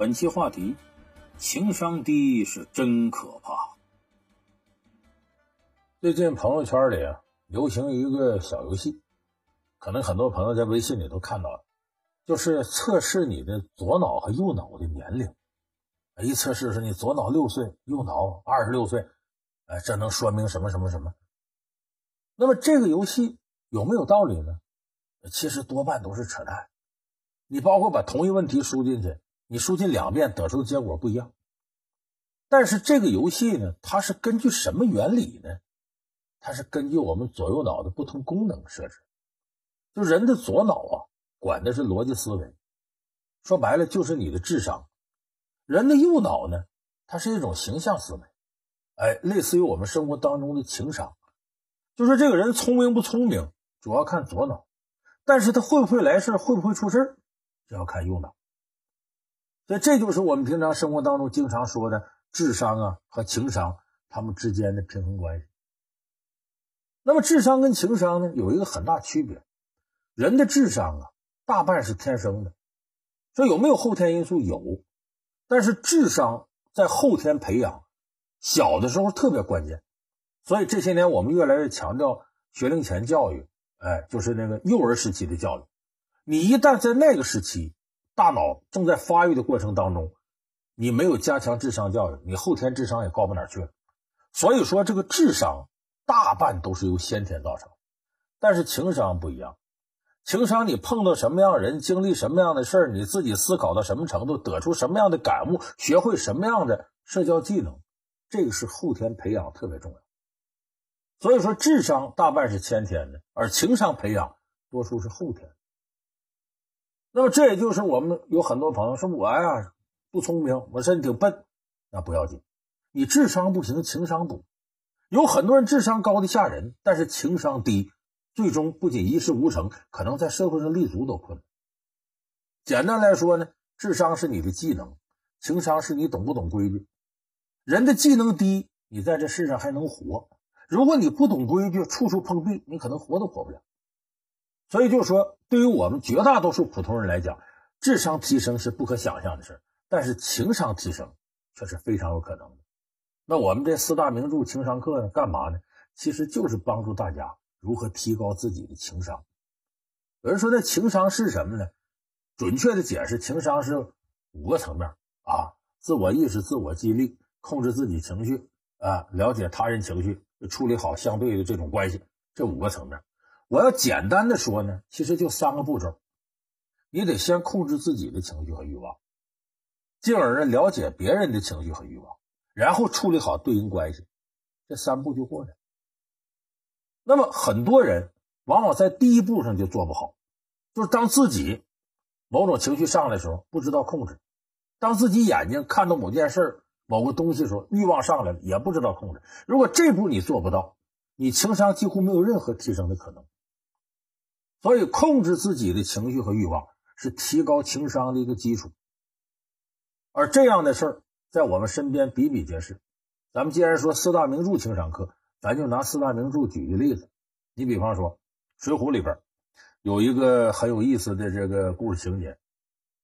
本期话题：情商低是真可怕。最近朋友圈里啊，流行一个小游戏，可能很多朋友在微信里都看到了，就是测试你的左脑和右脑的年龄。一测试是你左脑六岁，右脑二十六岁，哎，这能说明什么什么什么？那么这个游戏有没有道理呢？其实多半都是扯淡。你包括把同一问题输进去，你输进两遍得出的结果不一样。但是这个游戏呢，它是根据什么原理呢？它是根据我们左右脑的不同功能设置。就人的左脑啊，管的是逻辑思维，说白了就是你的智商；人的右脑呢，它是一种形象思维，哎，类似于我们生活当中的情商。就说这个人聪明不聪明，主要看左脑；但是他会不会来事会不会出事就要看右脑，所以这就是我们平常生活当中经常说的智商啊和情商他们之间的平衡关系。那么智商跟情商呢有一个很大区别，人的智商啊大半是天生的，说有没有后天因素有，但是智商在后天培养，小的时候特别关键，所以这些年我们越来越强调学龄前教育，哎，就是那个幼儿时期的教育。你一旦在那个时期，大脑正在发育的过程当中，你没有加强智商教育，你后天智商也高不哪去。所以说，这个智商大半都是由先天造成，但是情商不一样。情商你碰到什么样的人，经历什么样的事儿，你自己思考到什么程度，得出什么样的感悟，学会什么样的社交技能，这个是后天培养特别重要。所以说，智商大半是先天的，而情商培养多数是后天。那么这也就是我们有很多朋友说我呀不聪明，我身体挺笨，那不要紧，你智商不行，情商补。有很多人智商高的吓人，但是情商低，最终不仅一事无成，可能在社会上立足都困难。简单来说呢，智商是你的技能，情商是你懂不懂规矩。人的技能低，你在这世上还能活；如果你不懂规矩，处处碰壁，你可能活都活不了。所以就说，对于我们绝大多数普通人来讲，智商提升是不可想象的事但是情商提升却是非常有可能的。那我们这四大名著情商课呢，干嘛呢？其实就是帮助大家如何提高自己的情商。有人说，那情商是什么呢？准确的解释，情商是五个层面啊：自我意识、自我激励、控制自己情绪啊、了解他人情绪、处理好相对的这种关系，这五个层面。我要简单的说呢，其实就三个步骤，你得先控制自己的情绪和欲望，进而呢了解别人的情绪和欲望，然后处理好对应关系，这三步就过来。那么很多人往往在第一步上就做不好，就是当自己某种情绪上来的时候不知道控制，当自己眼睛看到某件事某个东西的时候欲望上来了也不知道控制。如果这步你做不到，你情商几乎没有任何提升的可能。所以，控制自己的情绪和欲望是提高情商的一个基础。而这样的事儿在我们身边比比皆是。咱们既然说四大名著情商课，咱就拿四大名著举个例子。你比方说，《水浒》里边有一个很有意思的这个故事情节，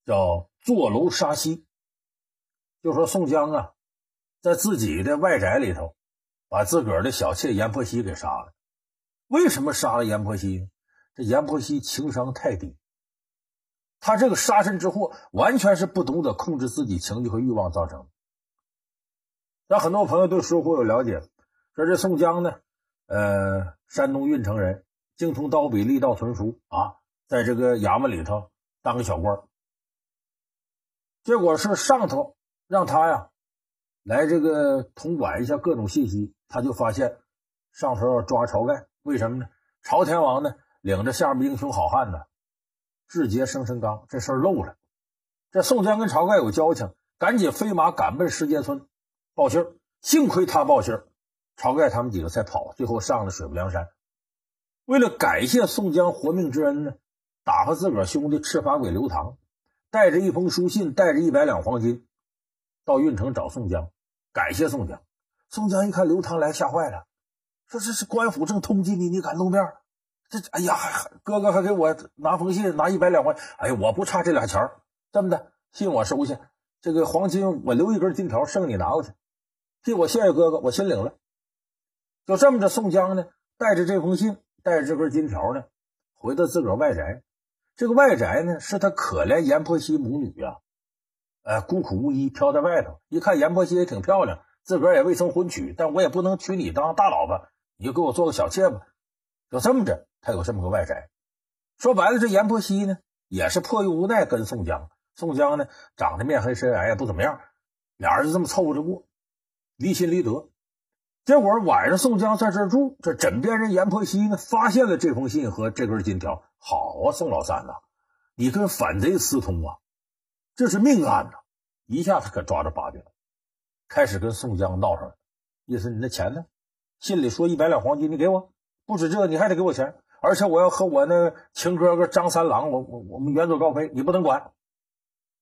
叫坐楼杀西。就说宋江啊，在自己的外宅里头，把自个儿的小妾阎婆惜给杀了。为什么杀了阎婆惜呢？这阎婆惜情商太低，他这个杀身之祸完全是不懂得控制自己情绪和欲望造成的。那很多朋友对《水浒》有了解，说这宋江呢，呃，山东运城人，精通刀笔，力道纯熟啊，在这个衙门里头当个小官结果是上头让他呀来这个统管一下各种信息，他就发现上头要抓晁盖，为什么呢？朝天王呢？领着下面英雄好汉呢，志杰生辰纲这事儿漏了。这宋江跟晁盖有交情，赶紧飞马赶奔石碣村报信儿。幸亏他报信儿，晁盖他们几个才跑，最后上了水泊梁山。为了感谢宋江活命之恩呢，打发自个儿兄弟赤发鬼刘唐，带着一封书信，带着一百两黄金，到运城找宋江，感谢宋江。宋江一看刘唐来，吓坏了，说：“这是官府正通缉你，你敢露面？”这哎呀，哥哥还给我拿封信，拿一百两块。哎呀，我不差这俩钱儿，这么的信我收下。这个黄金我留一根金条，剩你拿过去，替我谢谢哥哥，我心领了。就这么着，宋江呢，带着这封信，带着这根金条呢，回到自个儿外宅。这个外宅呢，是他可怜阎婆惜母女呀，哎，孤苦无依，飘在外头。一看阎婆惜也挺漂亮，自个儿也未曾婚娶，但我也不能娶你当大老婆，你就给我做个小妾吧。就这么着，他有这么个外宅。说白了，这阎婆惜呢，也是迫于无奈跟宋江。宋江呢，长得面黑身矮，也不怎么样，俩人就这么凑合着过，离心离德。结果晚上宋江在这住，这枕边人阎婆惜呢，发现了这封信和这根金条。好啊，宋老三呐，你跟反贼私通啊，这是命案呐！一下子可抓着把柄，开始跟宋江闹上了，意思你那钱呢？信里说一百两黄金，你给我，不止这，你还得给我钱，而且我要和我那亲哥哥张三郎，我我我们远走高飞，你不能管。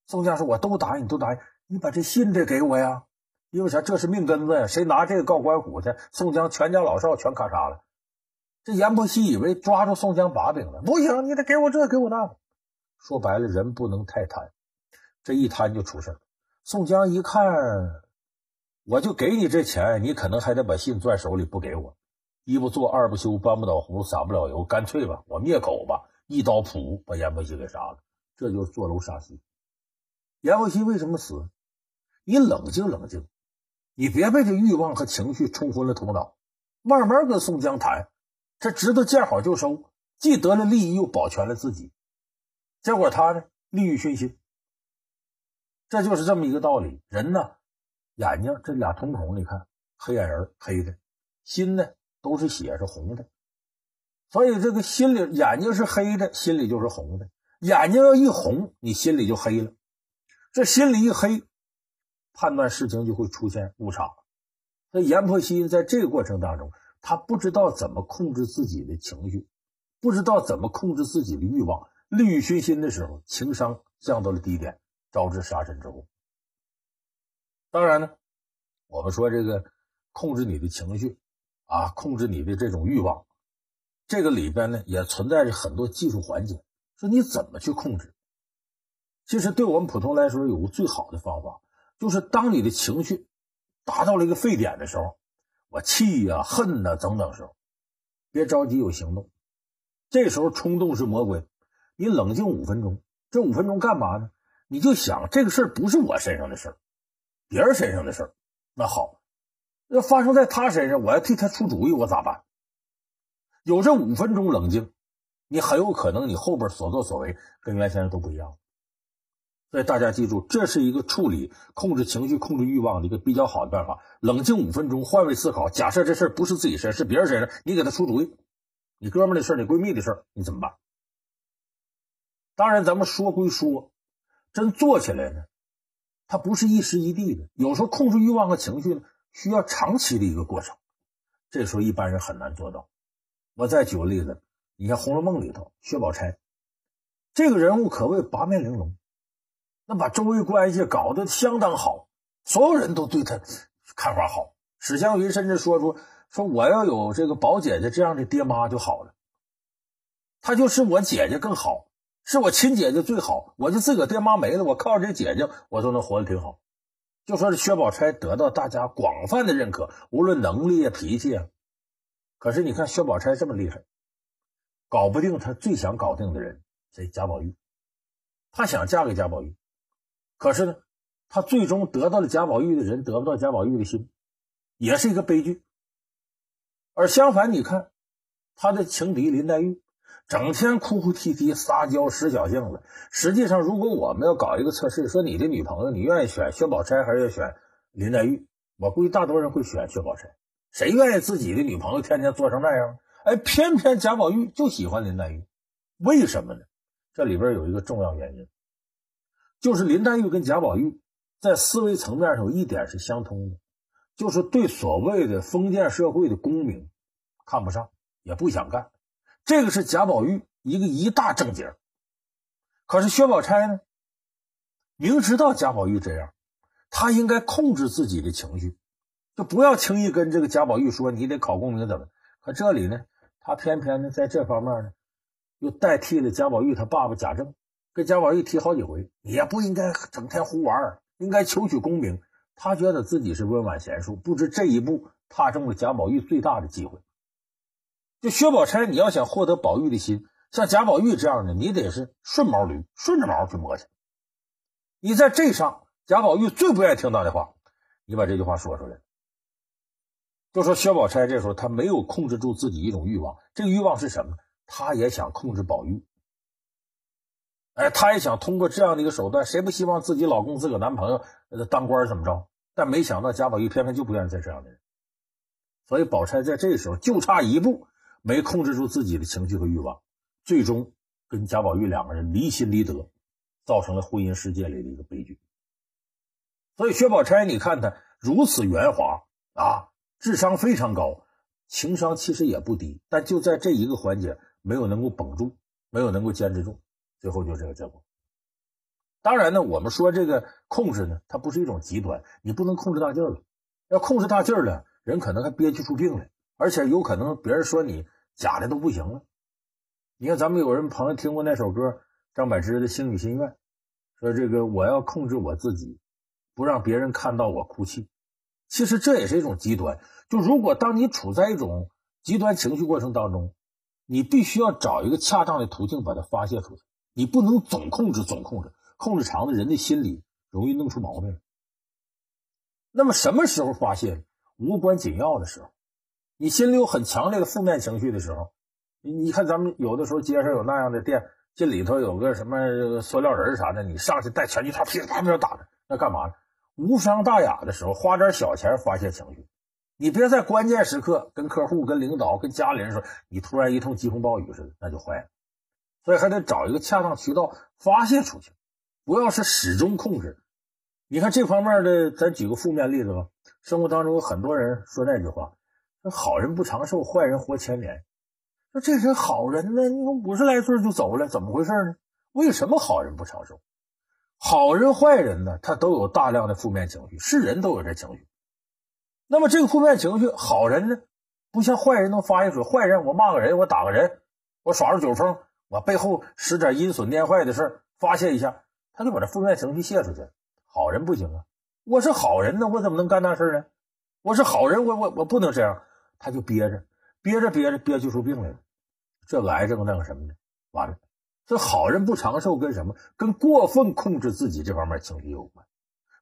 宋江说：“我都答应，都答应。你把这信得给我呀，因为啥？这是命根子呀！谁拿这个告官府去？宋江全家老少全咔嚓了。这阎婆惜以为抓住宋江把柄了，不行，你得给我这，给我那。说白了，人不能太贪，这一贪就出事宋江一看，我就给你这钱，你可能还得把信攥手里不给我。一不做二不休，搬不倒葫芦撒不了油，干脆吧，我灭口吧，一刀噗，把阎婆惜给杀了。这就是坐楼杀妻。阎婆惜为什么死？你冷静冷静，你别被这欲望和情绪冲昏了头脑，慢慢跟宋江谈，这知道见好就收，既得了利益，又保全了自己。结果他呢，利欲熏心，这就是这么一个道理。人呢，眼睛这俩瞳孔，你看黑眼仁黑的，心呢都是血是红的，所以这个心里眼睛是黑的，心里就是红的。眼睛要一红，你心里就黑了。这心里一黑，判断事情就会出现误差。那阎婆惜在这个过程当中，他不知道怎么控制自己的情绪，不知道怎么控制自己的欲望，利欲熏心的时候，情商降到了低点，招致杀身之祸。当然呢，我们说这个控制你的情绪啊，控制你的这种欲望，这个里边呢也存在着很多技术环节，说你怎么去控制。其实，对我们普通来说，有个最好的方法，就是当你的情绪达到了一个沸点的时候，我气呀、恨呐等等时候，别着急有行动。这时候冲动是魔鬼，你冷静五分钟。这五分钟干嘛呢？你就想这个事儿不是我身上的事儿，别人身上的事儿。那好，要发生在他身上，我要替他出主意，我咋办？有这五分钟冷静，你很有可能你后边所作所为跟原先都不一样。所以大家记住，这是一个处理、控制情绪、控制欲望的一个比较好的办法。冷静五分钟，换位思考。假设这事儿不是自己身，是别人身上，你给他出主意。你哥们的事儿，你闺蜜的事儿，你怎么办？当然，咱们说归说，真做起来呢，它不是一时一地的。有时候控制欲望和情绪呢，需要长期的一个过程。这时候一般人很难做到。我再举个例子，你像《红楼梦》里头薛宝钗，这个人物可谓八面玲珑。那把周围关系搞得相当好，所有人都对他看法好。史湘云甚至说出：“说我要有这个宝姐姐这样的爹妈就好了。他就是我姐姐更好，是我亲姐姐最好。我就自个爹妈没了，我靠着这姐姐，我都能活得挺好。”就说是薛宝钗得到大家广泛的认可，无论能力啊、脾气啊。可是你看薛宝钗这么厉害，搞不定她最想搞定的人，谁？贾宝玉。她想嫁给贾宝玉。可是呢，她最终得到了贾宝玉的人，得不到贾宝玉的心，也是一个悲剧。而相反，你看他的情敌林黛玉，整天哭哭啼啼、撒娇、使小性子。实际上，如果我们要搞一个测试，说你的女朋友，你愿意选薛宝钗还是要选林黛玉？我估计大多人会选薛宝钗。谁愿意自己的女朋友天天做成那样？哎，偏偏贾宝玉就喜欢林黛玉，为什么呢？这里边有一个重要原因。就是林黛玉跟贾宝玉在思维层面上有一点是相通的，就是对所谓的封建社会的功名看不上，也不想干。这个是贾宝玉一个一大正经。可是薛宝钗呢，明知道贾宝玉这样，她应该控制自己的情绪，就不要轻易跟这个贾宝玉说你得考功名怎么。可这里呢，她偏偏呢在这方面呢，又代替了贾宝玉他爸爸贾政。跟贾宝玉提好几回，你也不应该整天胡玩应该求取功名。他觉得自己是温婉贤淑，不知这一步踏中了贾宝玉最大的机会。就薛宝钗，你要想获得宝玉的心，像贾宝玉这样的，你得是顺毛驴，顺着毛去摸去。你在这上，贾宝玉最不愿意听到的话，你把这句话说出来。就说薛宝钗这时候她没有控制住自己一种欲望，这个欲望是什么？她也想控制宝玉。哎，她也想通过这样的一个手段，谁不希望自己老公、自个男朋友当官怎么着？但没想到贾宝玉偏偏就不愿意再这样的人，所以宝钗在这时候就差一步。没控制住自己的情绪和欲望，最终跟贾宝玉两个人离心离德，造成了婚姻世界里的一个悲剧。所以薛宝钗，你看她如此圆滑啊，智商非常高，情商其实也不低，但就在这一个环节没有能够绷住，没有能够坚持住，最后就这个结果。当然呢，我们说这个控制呢，它不是一种极端，你不能控制大劲儿了，要控制大劲儿了，人可能还憋屈出病来，而且有可能别人说你。假的都不行了。你看，咱们有人朋友听过那首歌，张柏芝的《星语心愿》，说这个我要控制我自己，不让别人看到我哭泣。其实这也是一种极端。就如果当你处在一种极端情绪过程当中，你必须要找一个恰当的途径把它发泄出去。你不能总控制，总控制，控制长了，人的心理容易弄出毛病来。那么什么时候发泄？无关紧要的时候。你心里有很强烈的负面情绪的时候，你你看咱们有的时候街上有那样的店，这里头有个什么塑料人啥的，你上去带拳击套噼里啪啦打他，那干嘛呢？无伤大雅的时候，花点小钱发泄情绪，你别在关键时刻跟客户、跟领导、跟家里人说，你突然一通疾风暴雨似的，那就坏了。所以还得找一个恰当渠道发泄出去，不要是始终控制。你看这方面的，咱举个负面例子吧。生活当中有很多人说那句话。好人不长寿，坏人活千年。说这人好人呢，你说五十来岁就走了，怎么回事呢？为什么好人不长寿？好人坏人呢，他都有大量的负面情绪，是人都有这情绪。那么这个负面情绪，好人呢，不像坏人能发泄出。坏人我骂个人，我打个人，我耍着酒疯，我背后使点阴损念坏的事发泄一下，他就把这负面情绪泄出去。好人不行啊，我是好人呢，我怎么能干那事呢？我是好人，我我我不能这样。他就憋着，憋着憋着憋屈出病来了，这个癌症那个什么的，完了。这好人不长寿跟什么？跟过分控制自己这方面情绪有关。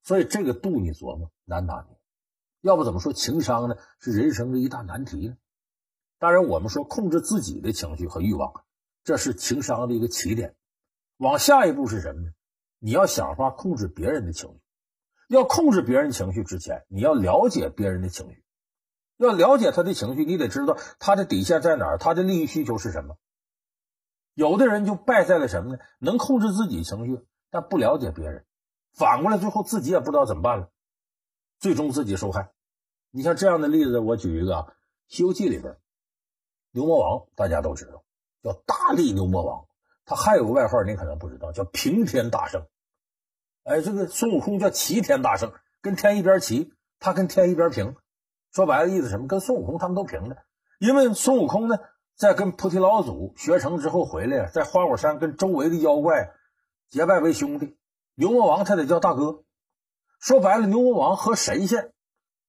所以这个度你琢磨难拿捏。要不怎么说情商呢？是人生的一大难题呢？当然，我们说控制自己的情绪和欲望，这是情商的一个起点。往下一步是什么呢？你要想法控制别人的情绪。要控制别人情绪之前，你要了解别人的情绪。要了解他的情绪，你得知道他的底线在哪儿，他的利益需求是什么。有的人就败在了什么呢？能控制自己情绪，但不了解别人，反过来最后自己也不知道怎么办了，最终自己受害。你像这样的例子，我举一个啊，《西游记》里边，牛魔王大家都知道，叫大力牛魔王，他还有个外号，你可能不知道，叫平天大圣。哎，这个孙悟空叫齐天大圣，跟天一边齐，他跟天一边平。说白了，意思什么？跟孙悟空他们都平的，因为孙悟空呢，在跟菩提老祖学成之后回来，在花果山跟周围的妖怪结拜为兄弟。牛魔王他得叫大哥。说白了，牛魔王和神仙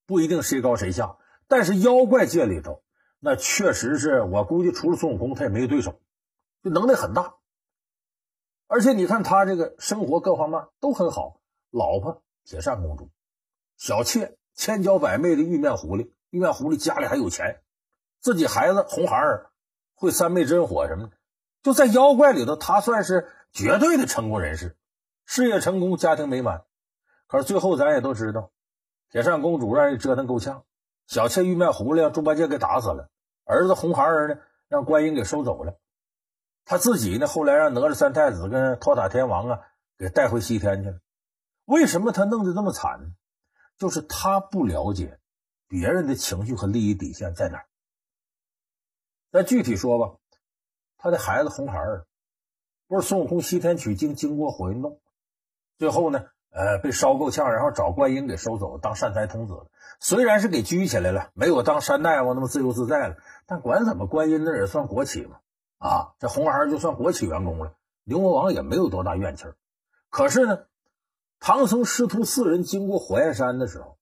不一定谁高谁下，但是妖怪界里头，那确实是我估计除了孙悟空，他也没有对手，就能耐很大。而且你看他这个生活各方面都很好，老婆铁扇公主，小妾。千娇百媚的玉面狐狸，玉面狐狸家里还有钱，自己孩子红孩儿会三昧真火什么的，就在妖怪里头，他算是绝对的成功人士，事业成功，家庭美满。可是最后咱也都知道，铁扇公主让人折腾够呛，小妾玉面狐狸让猪八戒给打死了，儿子红孩儿呢让观音给收走了，他自己呢后来让哪吒三太子跟托塔天王啊给带回西天去了。为什么他弄得这么惨呢？就是他不了解别人的情绪和利益底线在哪儿。咱具体说吧，他的孩子红孩儿，不是孙悟空西天取经经过火云洞，最后呢，呃，被烧够呛，然后找观音给收走当善财童子了。虽然是给拘起来了，没有当山大王那么自由自在了，但管怎么，观音那也算国企嘛。啊，这红孩儿就算国企员工了，牛魔王也没有多大怨气儿。可是呢。唐僧师徒四人经过火焰山的时候，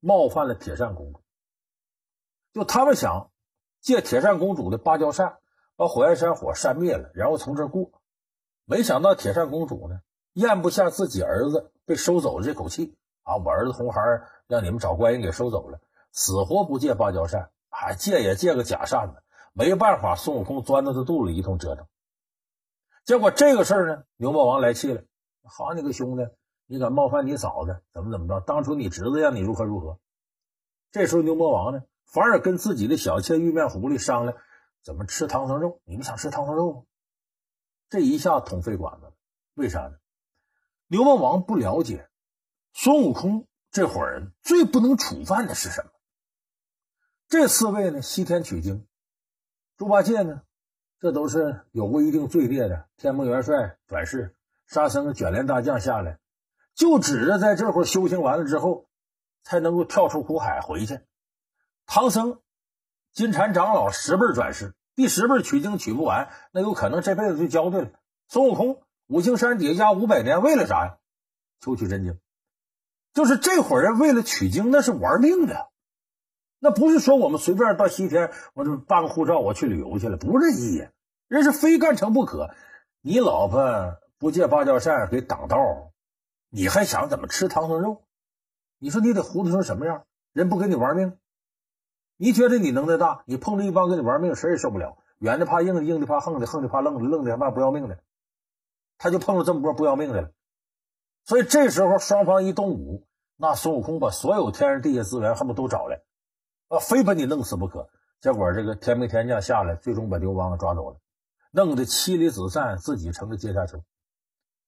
冒犯了铁扇公主。就他们想借铁扇公主的芭蕉扇，把火焰山火扇灭了，然后从这儿过。没想到铁扇公主呢，咽不下自己儿子被收走的这口气啊！我儿子红孩让你们找官人给收走了，死活不借芭蕉扇，还借也借个假扇子。没办法，孙悟空钻到他肚里一通折腾。结果这个事儿呢，牛魔王来气了：“好你个兄弟，你敢冒犯你嫂子，怎么怎么着？当初你侄子让你如何如何？”这时候牛魔王呢，反而跟自己的小妾玉面狐狸商量，怎么吃唐僧肉？你们想吃唐僧肉吗？这一下捅肺管子了，为啥呢？牛魔王不了解孙悟空这伙人最不能触犯的是什么？这四位呢，西天取经，猪八戒呢，这都是有过一定罪孽的。天蓬元帅转世，沙僧卷帘大将下来，就指着在这会儿修行完了之后，才能够跳出苦海回去。唐僧、金蝉长老十辈转世。第十辈取经取不完，那有可能这辈子就交代了。孙悟空五行山底下压五百年，为了啥呀？求取真经。就是这伙人为了取经，那是玩命的。那不是说我们随便到西天，我就办个护照，我去旅游去了，不是这意义。人是非干成不可。你老婆不借芭蕉扇给挡道，你还想怎么吃唐僧肉？你说你得糊涂成什么样？人不跟你玩命？你觉得你能耐大？你碰着一帮跟你玩命，谁也受不了。软的怕硬的，硬的怕横的，横的怕愣的，愣的怕不要命的。他就碰着这么波不要命的了。所以这时候双方一动武，那孙悟空把所有天上地下资源恨不都找来，啊，非把你弄死不可。结果这个天兵天将下来，最终把刘邦抓走了，弄得妻离子散，自己成了阶下囚。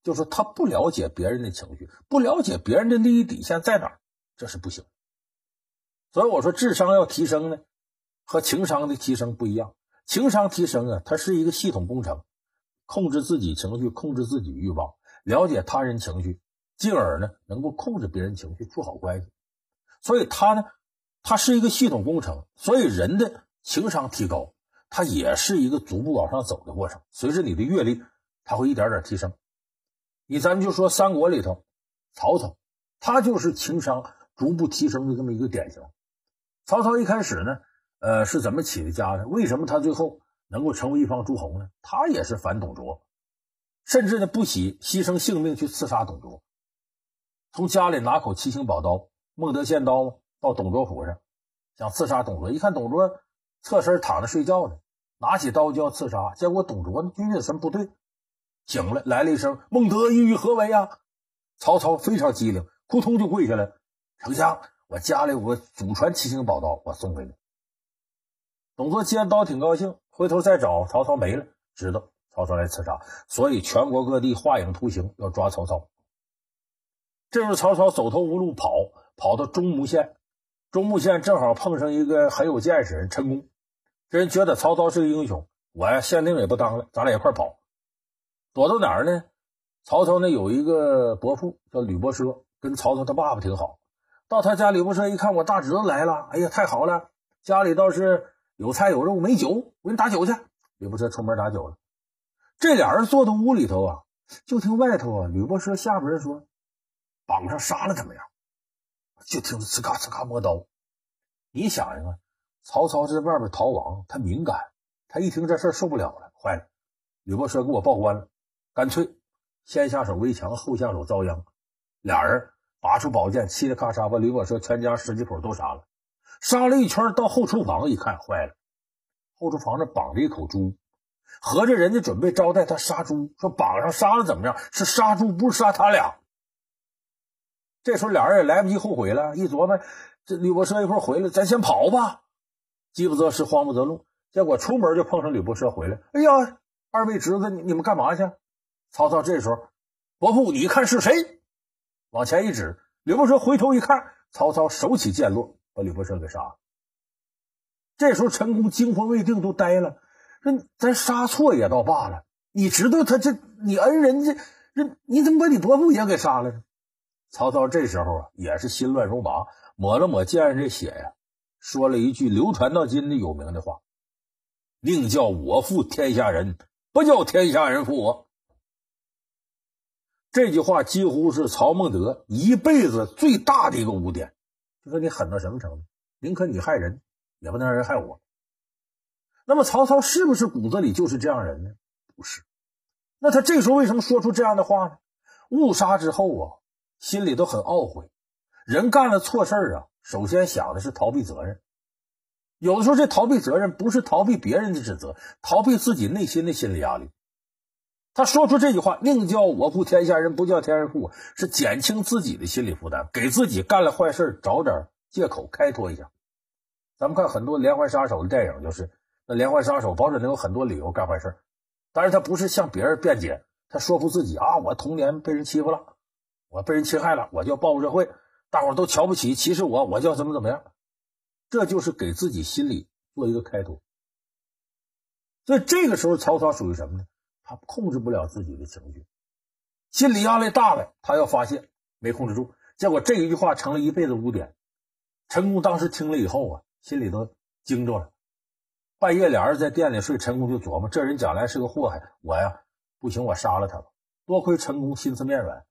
就说他不了解别人的情绪，不了解别人的利益底线在哪儿，这是不行。所以我说，智商要提升呢，和情商的提升不一样。情商提升啊，它是一个系统工程，控制自己情绪，控制自己欲望，了解他人情绪，进而呢能够控制别人情绪，处好关系。所以它呢，它是一个系统工程。所以人的情商提高，它也是一个逐步往上走的过程。随着你的阅历，它会一点点提升。你咱就说三国里头，曹操，他就是情商逐步提升的这么一个典型。曹操一开始呢，呃，是怎么起的家呢？为什么他最后能够成为一方诸侯呢？他也是反董卓，甚至呢不惜牺牲性命去刺杀董卓。从家里拿口七星宝刀，孟德献刀到董卓府上，想刺杀董卓。一看董卓侧身躺着睡觉呢，拿起刀就要刺杀，结果董卓军心神不对，醒了，来了一声：“孟德，意欲何为呀？”曹操非常机灵，扑通就跪下来：“丞相。”我家里有个祖传七星宝刀，我送给你。董卓接刀挺高兴，回头再找曹操没了，知道曹操来刺杀，所以全国各地画影图形要抓曹操。这时候曹操走投无路，跑跑到中牟县，中牟县正好碰上一个很有见识人陈宫，这人觉得曹操是个英雄，我呀县令也不当了，咱俩一块跑，躲到哪儿呢？曹操呢有一个伯父叫吕伯奢，跟曹操他爸爸挺好。到他家，吕伯奢一看，我大侄子来了，哎呀，太好了！家里倒是有菜有肉，没酒，我给你打酒去。吕伯奢出门打酒了。这俩人坐到屋里头啊，就听外头啊，吕伯奢下边人说：“绑上杀了怎么样？”就听呲嘎呲嘎磨刀。你想一个，曹操在外边逃亡，他敏感，他一听这事受不了了，坏了！吕伯奢给我报官了，干脆先下手为强，后下手遭殃。俩人。拔出宝剑，嘁哩咔嚓把吕伯奢全家十几口都杀了。杀了一圈，到后厨房一看，坏了，后厨房那绑着一口猪，合着人家准备招待他杀猪，说绑上杀了怎么样？是杀猪，不是杀他俩。这时候俩人也来不及后悔了，一琢磨，这吕伯奢一会儿回来，咱先跑吧。饥不择食，慌不择路，结果出门就碰上吕伯奢回来。哎呀，二位侄子，你们干嘛去？曹操这时候，伯父，你看是谁？往前一指，吕不舍回头一看，曹操手起剑落，把吕伯奢给杀了。这时候陈宫惊魂未定，都呆了。说：“咱杀错也倒罢了，你知道他这你恩人这，这你怎么把你伯父也给杀了呢？”曹操这时候啊，也是心乱如麻，抹了抹剑上这血呀，说了一句流传到今的有名的话：“宁叫我负天下人，不叫天下人负我。”这句话几乎是曹孟德一辈子最大的一个污点，就说你狠到什么程度，宁可你害人，也不能让人害我。那么曹操是不是骨子里就是这样人呢？不是。那他这时候为什么说出这样的话呢？误杀之后啊，心里都很懊悔。人干了错事啊，首先想的是逃避责任。有的时候，这逃避责任不是逃避别人的指责，逃避自己内心的心理压力。他说出这句话：“宁叫我负天下人，不叫天下人负我”，是减轻自己的心理负担，给自己干了坏事找点借口开脱一下。咱们看很多连环杀手的电影，就是那连环杀手保准能有很多理由干坏事，但是他不是向别人辩解，他说服自己啊，我童年被人欺负了，我被人侵害了，我就报复社会，大伙都瞧不起，歧视我，我就要怎么怎么样。这就是给自己心里做一个开脱，所以这个时候曹操属于什么呢？他控制不了自己的情绪，心理压力大了，他要发泄没控制住，结果这一句话成了一辈子污点。陈宫当时听了以后啊，心里都惊着了。半夜俩人在店里睡，陈宫就琢磨：这人将来是个祸害，我呀不行，我杀了他吧。多亏陈宫心慈面软，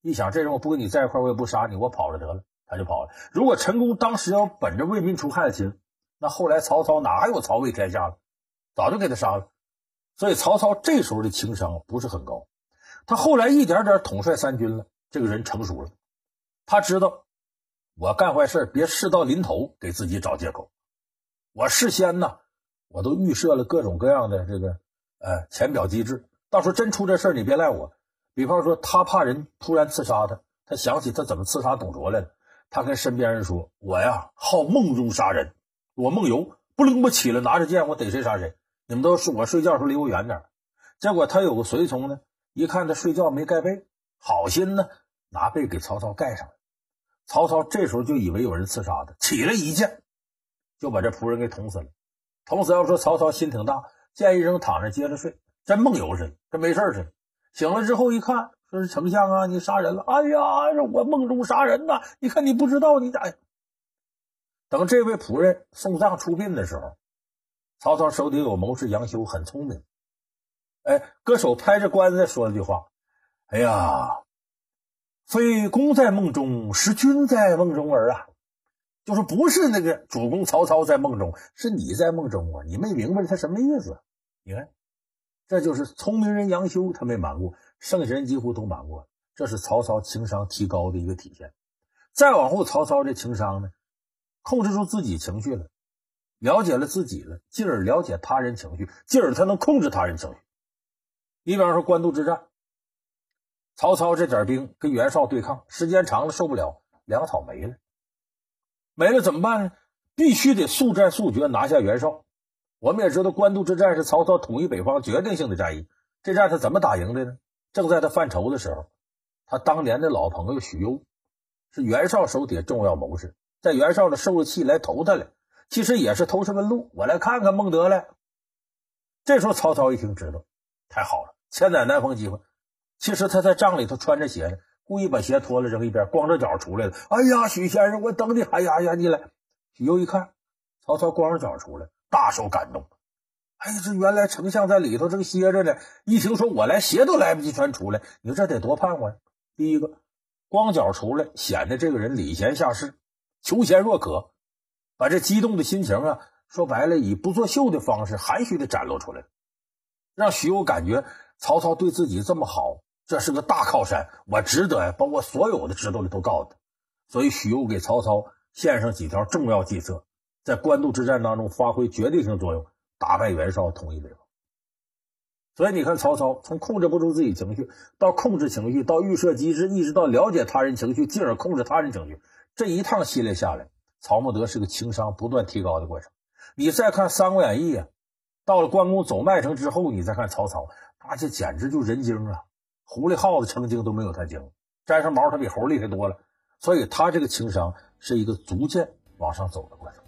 一想这人我不跟你在一块，我也不杀你，我跑了得了。他就跑了。如果陈宫当时要本着为民除害的心，那后来曹操哪还有曹魏天下了？早就给他杀了。所以曹操这时候的情商不是很高。他后来一点点统帅三军了，这个人成熟了。他知道我干坏事别事到临头给自己找借口。我事先呢，我都预设了各种各样的这个呃浅表机制，到时候真出这事你别赖我。比方说他怕人突然刺杀他，他想起他怎么刺杀董卓来了。他跟身边人说：“我呀，好梦中杀人，我梦游，不灵不起来，拿着剑，我逮谁杀谁。你们都是我睡觉时候离我远点。”结果他有个随从呢，一看他睡觉没盖被，好心呢，拿被给曹操盖上了。曹操这时候就以为有人刺杀他，起来一剑，就把这仆人给捅死了。捅死要说曹操心挺大，剑一扔躺着接着睡，真梦游似的，跟没事似的。醒了之后一看。说是丞相啊！你杀人了！哎呀，我梦中杀人呐！你看你不知道，你咋？等这位仆人送葬出殡的时候，曹操手底有谋士杨修，很聪明。哎，搁手拍着棺材说了句话：“哎呀，非公在梦中，是君在梦中儿啊！就是不是那个主公曹操在梦中，是你在梦中啊！你没明白他什么意思？你看，这就是聪明人杨修，他没瞒过。”剩下人几乎都瞒过，这是曹操情商提高的一个体现。再往后，曹操这情商呢，控制住自己情绪了，了解了自己了，进而了解他人情绪，进而他能控制他人情绪。你比方说官渡之战，曹操这点兵跟袁绍对抗，时间长了受不了，粮草没了，没了怎么办呢？必须得速战速决拿下袁绍。我们也知道，官渡之战是曹操统一北方决定性的战役，这战他怎么打赢的呢？正在他犯愁的时候，他当年的老朋友许攸是袁绍手底下重要谋士，在袁绍的受了气来投他了，其实也是投石问路，我来看看孟德来。这时候曹操一听，知道太好了，千载难逢机会。其实他在帐里头穿着鞋呢，故意把鞋脱了扔一边，光着脚出来了。哎呀，许先生，我等你，哎呀呀，你来。许攸一看，曹操光着脚出来，大受感动。哎呀，这原来丞相在里头正歇着呢，一听说我来，鞋都来不及穿出来，你说这得多盼望呀！第一个，光脚出来，显得这个人礼贤下士，求贤若渴，把这激动的心情啊，说白了，以不作秀的方式，含蓄的展露出来，让许攸感觉曹操对自己这么好，这是个大靠山，我值得呀，把我所有的知道的都告诉他。所以许攸给曹操献上几条重要计策，在官渡之战当中发挥决定性作用。打败袁绍，统一北方。所以你看，曹操从控制不住自己情绪，到控制情绪，到预设机制，一直到了解他人情绪，进而控制他人情绪，这一趟系列下来，曹孟德是个情商不断提高的过程。你再看《三国演义》啊，到了关公走麦城之后，你再看曹操，那这简直就人精啊！狐狸、耗子成精都没有他精，沾上毛他比猴厉害多了。所以他这个情商是一个逐渐往上走的过程。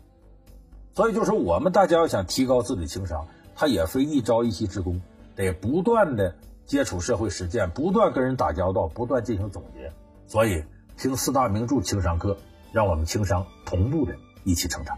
所以，就说我们大家要想提高自己的情商，他也非一朝一夕之功，得不断的接触社会实践，不断跟人打交道，不断进行总结。所以，听四大名著情商课，让我们情商同步的一起成长。